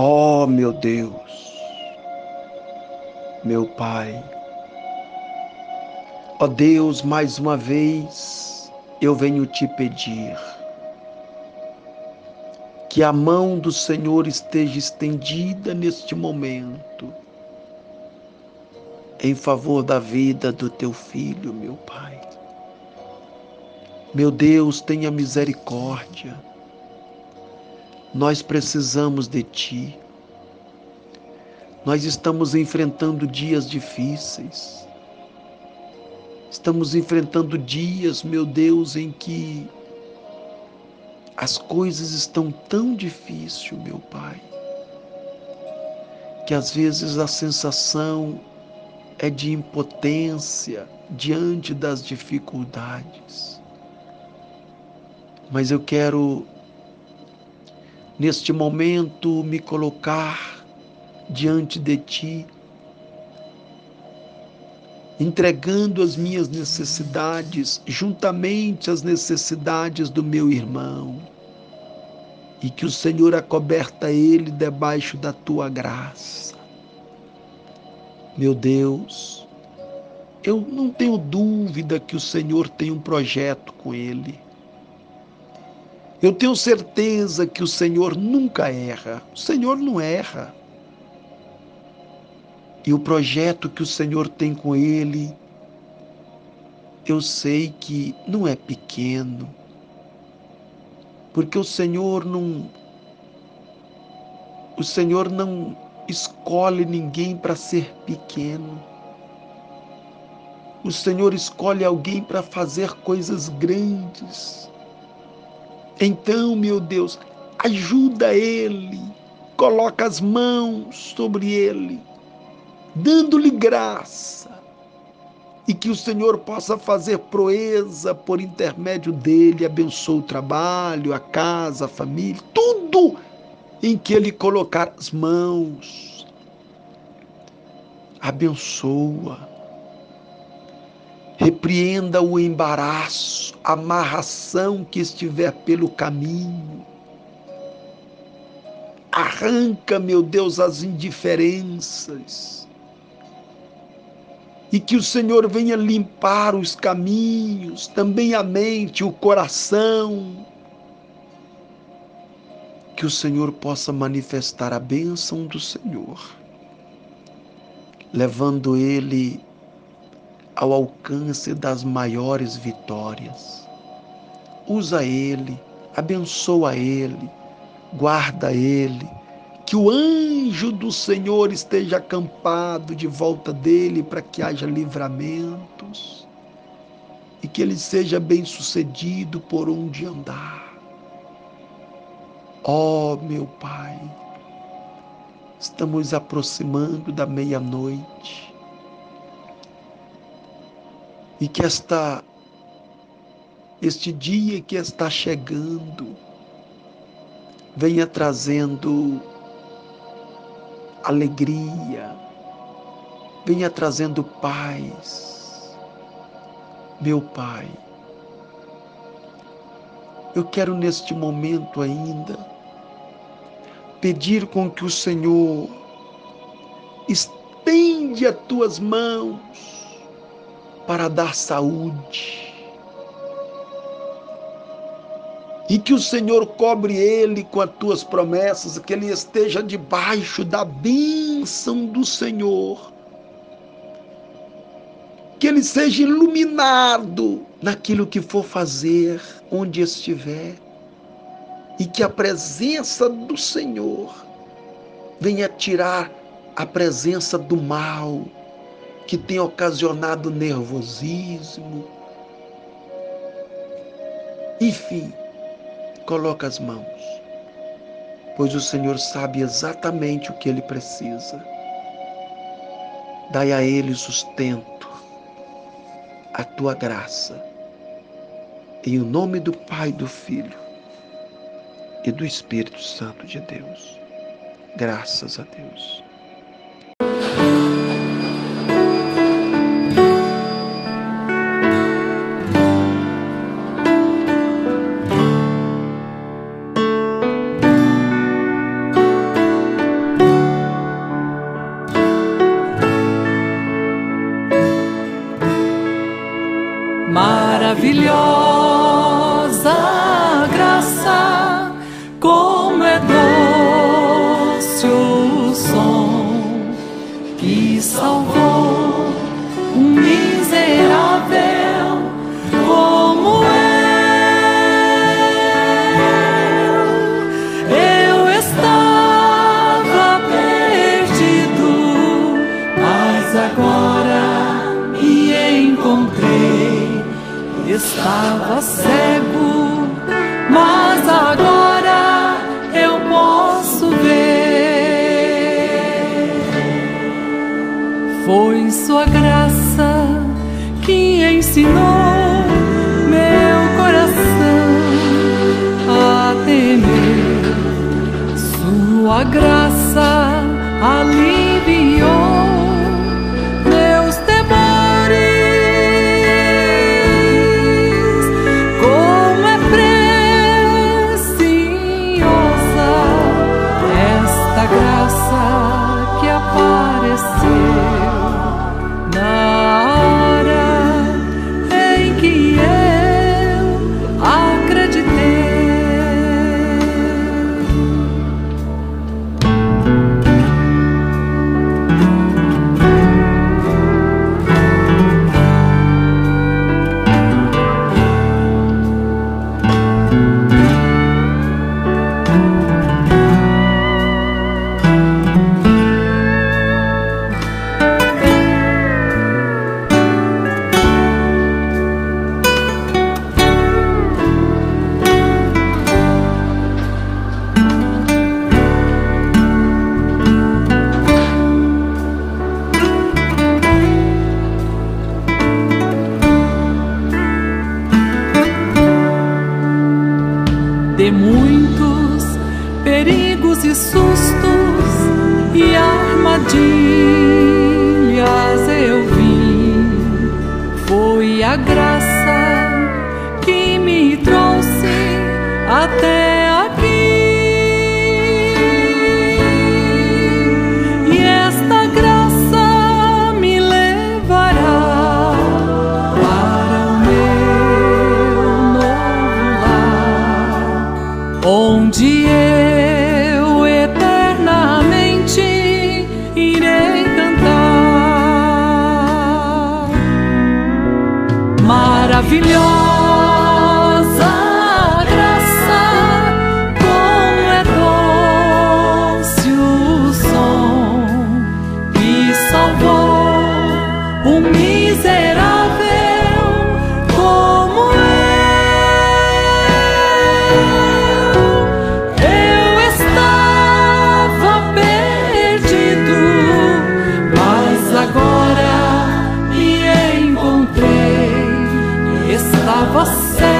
Oh, meu Deus, meu Pai, ó oh Deus, mais uma vez eu venho te pedir que a mão do Senhor esteja estendida neste momento em favor da vida do teu filho, meu Pai. Meu Deus, tenha misericórdia. Nós precisamos de Ti. Nós estamos enfrentando dias difíceis. Estamos enfrentando dias, meu Deus, em que as coisas estão tão difíceis, meu Pai, que às vezes a sensação é de impotência diante das dificuldades. Mas eu quero, neste momento, me colocar diante de Ti, entregando as minhas necessidades juntamente às necessidades do meu irmão, e que o Senhor acoberta ele debaixo da Tua graça. Meu Deus, eu não tenho dúvida que o Senhor tem um projeto com ele. Eu tenho certeza que o Senhor nunca erra. O Senhor não erra. E o projeto que o Senhor tem com ele, eu sei que não é pequeno. Porque o Senhor não o Senhor não escolhe ninguém para ser pequeno. O Senhor escolhe alguém para fazer coisas grandes. Então, meu Deus, ajuda ele, coloca as mãos sobre ele, dando-lhe graça, e que o Senhor possa fazer proeza por intermédio dele, abençoe o trabalho, a casa, a família, tudo em que ele colocar as mãos. Abençoa Repreenda o embaraço, a amarração que estiver pelo caminho. Arranca, meu Deus, as indiferenças. E que o Senhor venha limpar os caminhos, também a mente, o coração. Que o Senhor possa manifestar a bênção do Senhor, levando ele ao alcance das maiores vitórias. Usa ele, abençoa ele, guarda ele, que o anjo do Senhor esteja acampado de volta dele para que haja livramentos e que ele seja bem-sucedido por onde andar. Ó oh, meu Pai, estamos aproximando da meia-noite e que esta este dia que está chegando venha trazendo alegria, venha trazendo paz. Meu Pai, eu quero neste momento ainda pedir com que o Senhor estende as tuas mãos para dar saúde. E que o Senhor cobre ele com as tuas promessas, que ele esteja debaixo da bênção do Senhor. Que ele seja iluminado naquilo que for fazer, onde estiver. E que a presença do Senhor venha tirar a presença do mal, que tem ocasionado nervosismo. Enfim, coloca as mãos, pois o Senhor sabe exatamente o que ele precisa. Dai a ele sustento, a tua graça. Em o nome do Pai, do Filho e do Espírito Santo de Deus. Graças a Deus. maravilhosa. estava cego, mas agora eu posso ver. Foi sua graça que ensinou. maravilhosa. você.